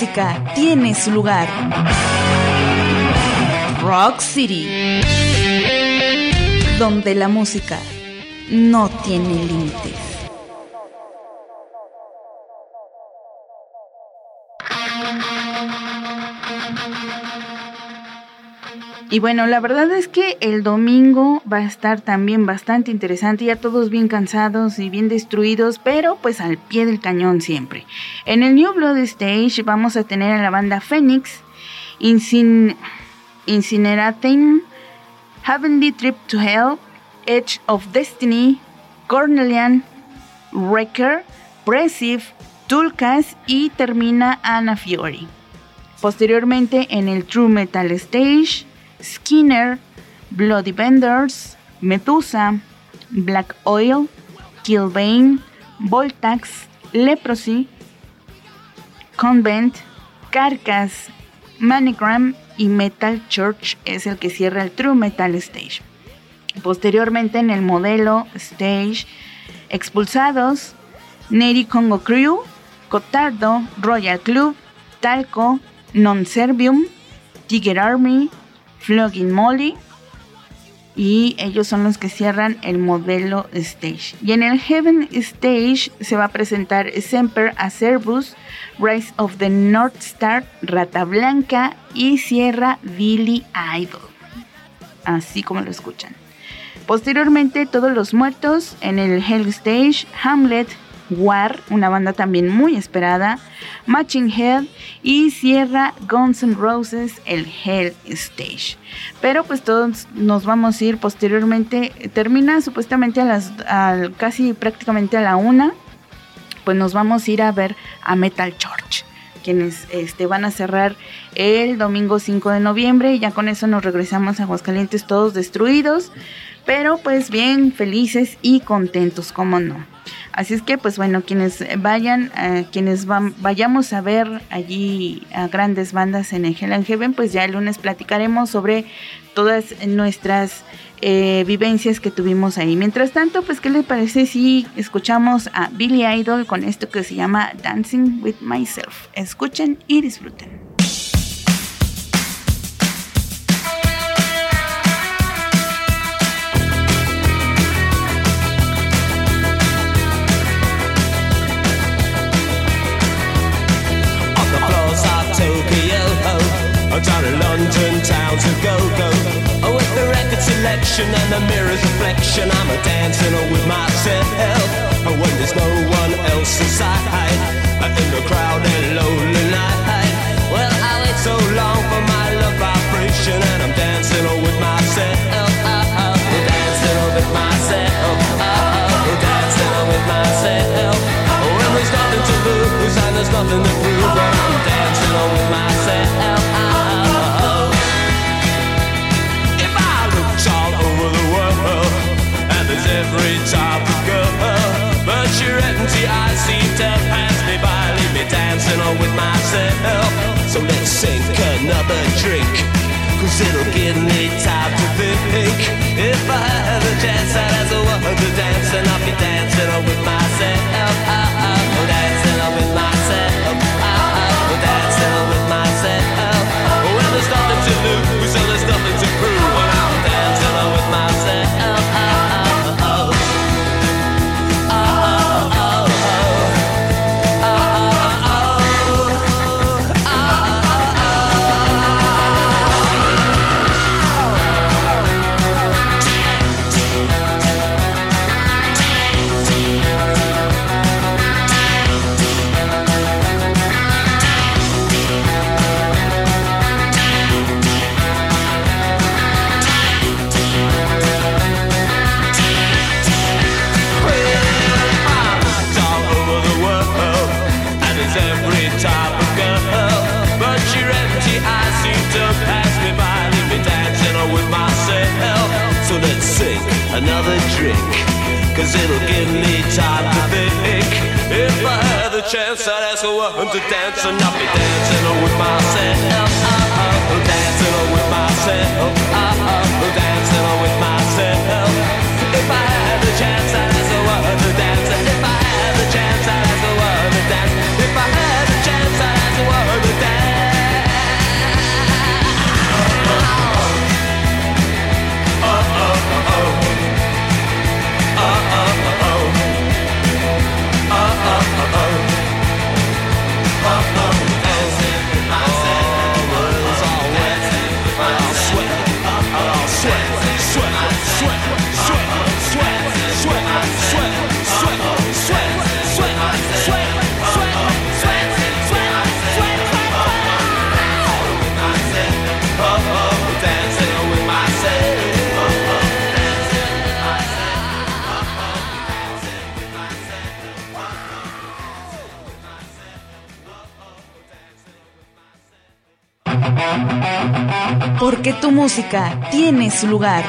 Música tiene su lugar. Rock City. Donde la música no tiene límites. Y bueno, la verdad es que el domingo va a estar también bastante interesante, ya todos bien cansados y bien destruidos, pero pues al pie del cañón siempre. En el New Blood Stage vamos a tener a la banda Phoenix, Incin Incinerating, Heavenly Trip to Hell, Edge of Destiny, Cornelian, Wrecker, Pressive, Tulkas y termina Anna Fiori. Posteriormente en el True Metal Stage, Skinner, Bloody Benders, Medusa, Black Oil, Killbane, Voltax, Leprosy, Convent, Carcass, Manigram y Metal Church es el que cierra el True Metal Stage. Posteriormente en el modelo Stage, Expulsados, Neri Congo Crew, Cotardo, Royal Club, Talco, Non Servium, Tiger Army, Flogging Molly, y ellos son los que cierran el modelo stage. Y en el Heaven Stage se va a presentar Semper Acervus, Rise of the North Star, Rata Blanca y cierra Billy Idol. Así como lo escuchan. Posteriormente, todos los muertos en el Hell Stage, Hamlet, War, una banda también muy esperada, Matching Head y cierra Guns N' Roses el Hell Stage. Pero pues todos nos vamos a ir posteriormente, termina supuestamente a las al- casi prácticamente a la una, pues nos vamos a ir a ver a Metal Church quienes este, van a cerrar el domingo 5 de noviembre y ya con eso nos regresamos a Aguascalientes todos destruidos, pero pues bien felices y contentos, como no. Así es que pues bueno, quienes vayan, eh, quienes vayamos a ver allí a grandes bandas en el Hell and Heaven, pues ya el lunes platicaremos sobre todas nuestras eh, vivencias que tuvimos ahí. Mientras tanto, pues ¿qué les parece si escuchamos a Billy Idol con esto que se llama Dancing with Myself? Escuchen y disfruten. Selection and the mirror's reflection, I'm a dancing with myself. Myself. So let's sink another drink. Cause it'll give me time to think If I had a chance I'd ask a woman to dance And I'll be dancing on with myself oh, Dancing on with myself oh, Dancing on with myself Well there's nothing to lose it'll give me time to think. If I had the chance, I'd ask a woman to dance, and I'll be dancing with myself. Oh, dancing with myself. Oh, dancing with myself. If I had the chance, I'd ask a woman to dance. If I had the chance, I'd ask a woman to dance. If I had the chance, I'd ask a woman to dance. Porque tu música tiene su lugar.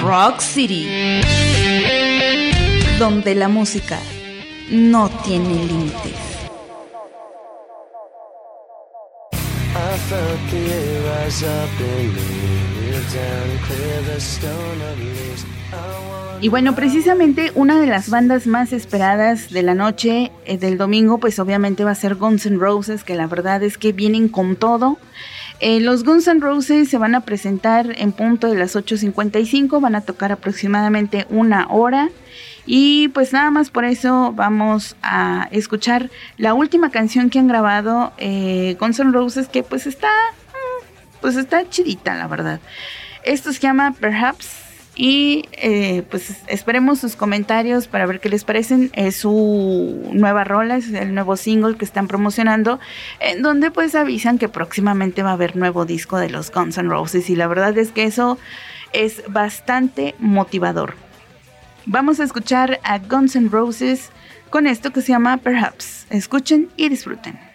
Rock City. Donde la música no tiene límites. Y bueno, precisamente una de las bandas más esperadas de la noche eh, del domingo, pues obviamente va a ser Guns N' Roses, que la verdad es que vienen con todo. Eh, los Guns N' Roses se van a presentar en punto de las 8.55, van a tocar aproximadamente una hora. Y pues nada más por eso vamos a escuchar la última canción que han grabado eh, Guns N' Roses, que pues está, mm, pues está chidita, la verdad. Esto se llama Perhaps. Y eh, pues esperemos sus comentarios para ver qué les parecen. Es su nueva rola, es el nuevo single que están promocionando, en donde pues avisan que próximamente va a haber nuevo disco de los Guns N' Roses. Y la verdad es que eso es bastante motivador. Vamos a escuchar a Guns N' Roses con esto que se llama Perhaps. Escuchen y disfruten.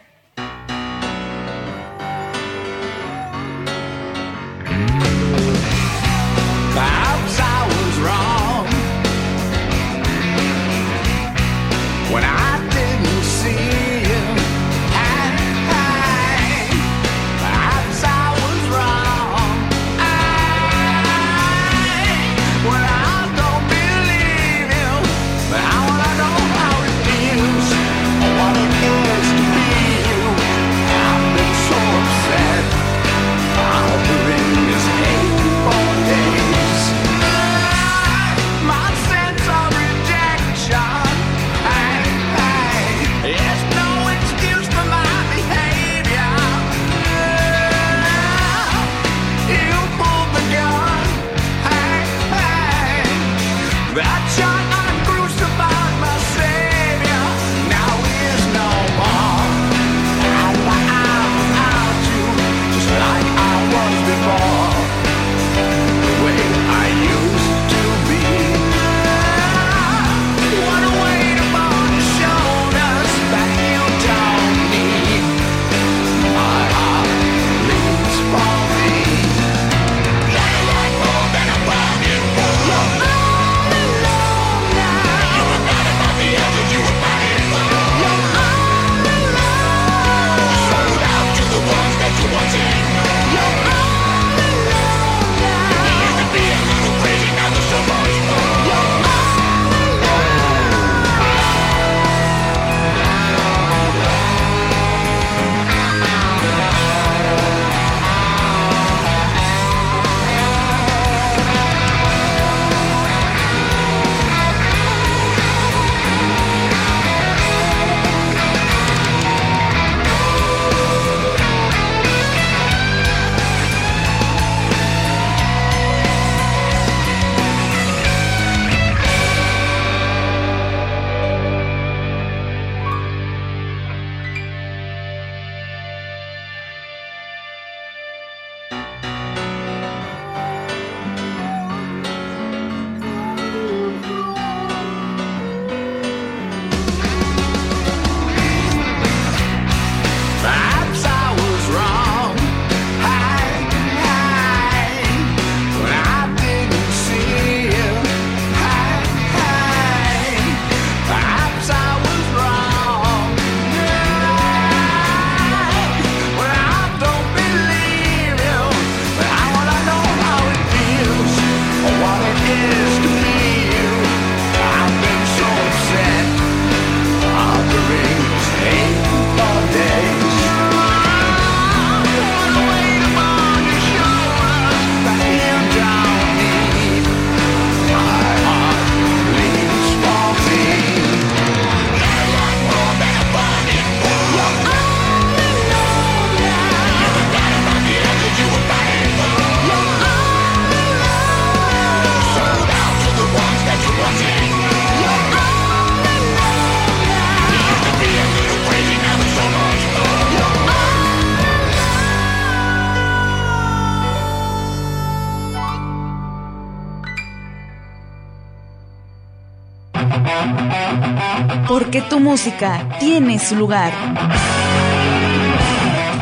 Música tiene su lugar.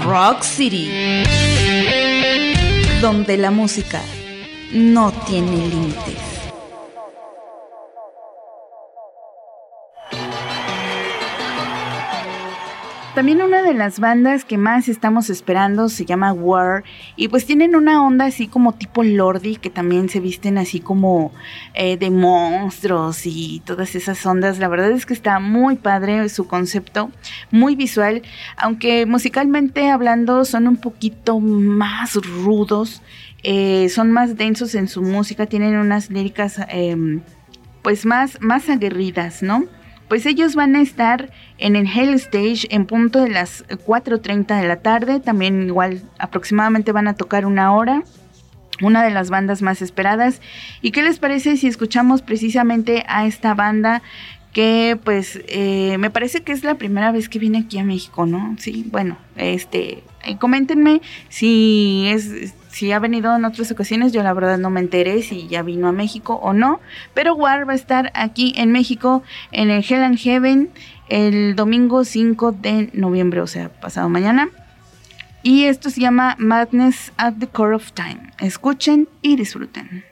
Rock City. Donde la música no tiene límites. También una de las bandas que más estamos esperando se llama War y pues tienen una onda así como tipo Lordi que también se visten así como eh, de monstruos y todas esas ondas. La verdad es que está muy padre su concepto, muy visual, aunque musicalmente hablando son un poquito más rudos, eh, son más densos en su música, tienen unas líricas em, pues más, más aguerridas, ¿no? Pues ellos van a estar en el Hell Stage en punto de las 4.30 de la tarde. También igual aproximadamente van a tocar una hora. Una de las bandas más esperadas. ¿Y qué les parece si escuchamos precisamente a esta banda que pues eh, me parece que es la primera vez que viene aquí a México, ¿no? Sí, bueno, este, eh, coméntenme si es si ha venido en otras ocasiones, yo la verdad no me enteré si ya vino a México o no, pero War va a estar aquí en México en el Hell and Heaven el domingo 5 de noviembre, o sea, pasado mañana. Y esto se llama Madness at the Core of Time. Escuchen y disfruten.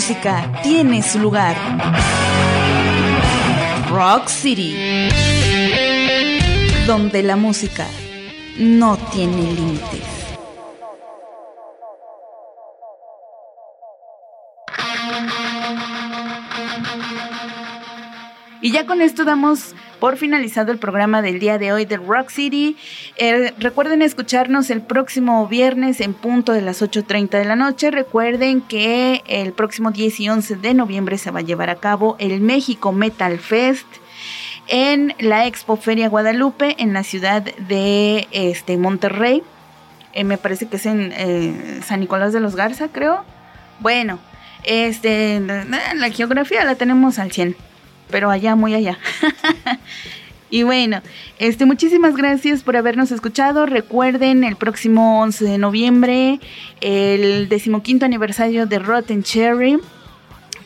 Música tiene su lugar. Rock City. Donde la música no tiene límites. Y ya con esto damos por finalizado el programa del día de hoy de Rock City. Eh, recuerden escucharnos el próximo viernes en punto de las 8.30 de la noche. Recuerden que el próximo 10 y 11 de noviembre se va a llevar a cabo el México Metal Fest en la Expo Feria Guadalupe en la ciudad de este, Monterrey. Eh, me parece que es en eh, San Nicolás de los Garza, creo. Bueno, este, la geografía la tenemos al 100, pero allá, muy allá. y bueno, este, muchísimas gracias por habernos escuchado. Recuerden, el próximo 11 de noviembre, el decimoquinto aniversario de Rotten Cherry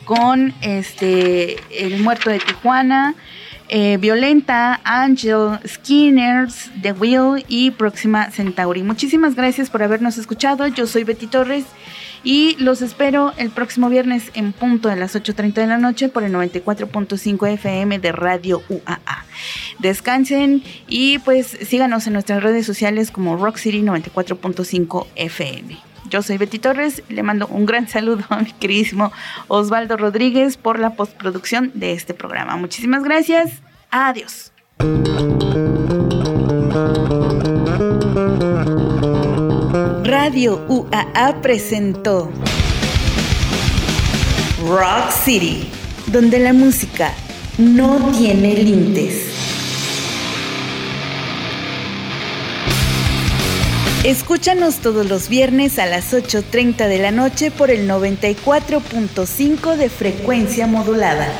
con este, El Muerto de Tijuana. eh, Violenta, Angel, Skinners, The Will y Próxima Centauri. Muchísimas gracias por habernos escuchado. Yo soy Betty Torres y los espero el próximo viernes en punto de las 8.30 de la noche por el 94.5 FM de Radio UAA. Descansen y pues síganos en nuestras redes sociales como Rock City 94.5 FM. Yo soy Betty Torres, le mando un gran saludo a mi queridísimo Osvaldo Rodríguez por la postproducción de este programa. Muchísimas gracias. Adiós. Radio UAA presentó Rock City, donde la música no tiene límites. Escúchanos todos los viernes a las 8.30 de la noche por el 94.5 de frecuencia modulada.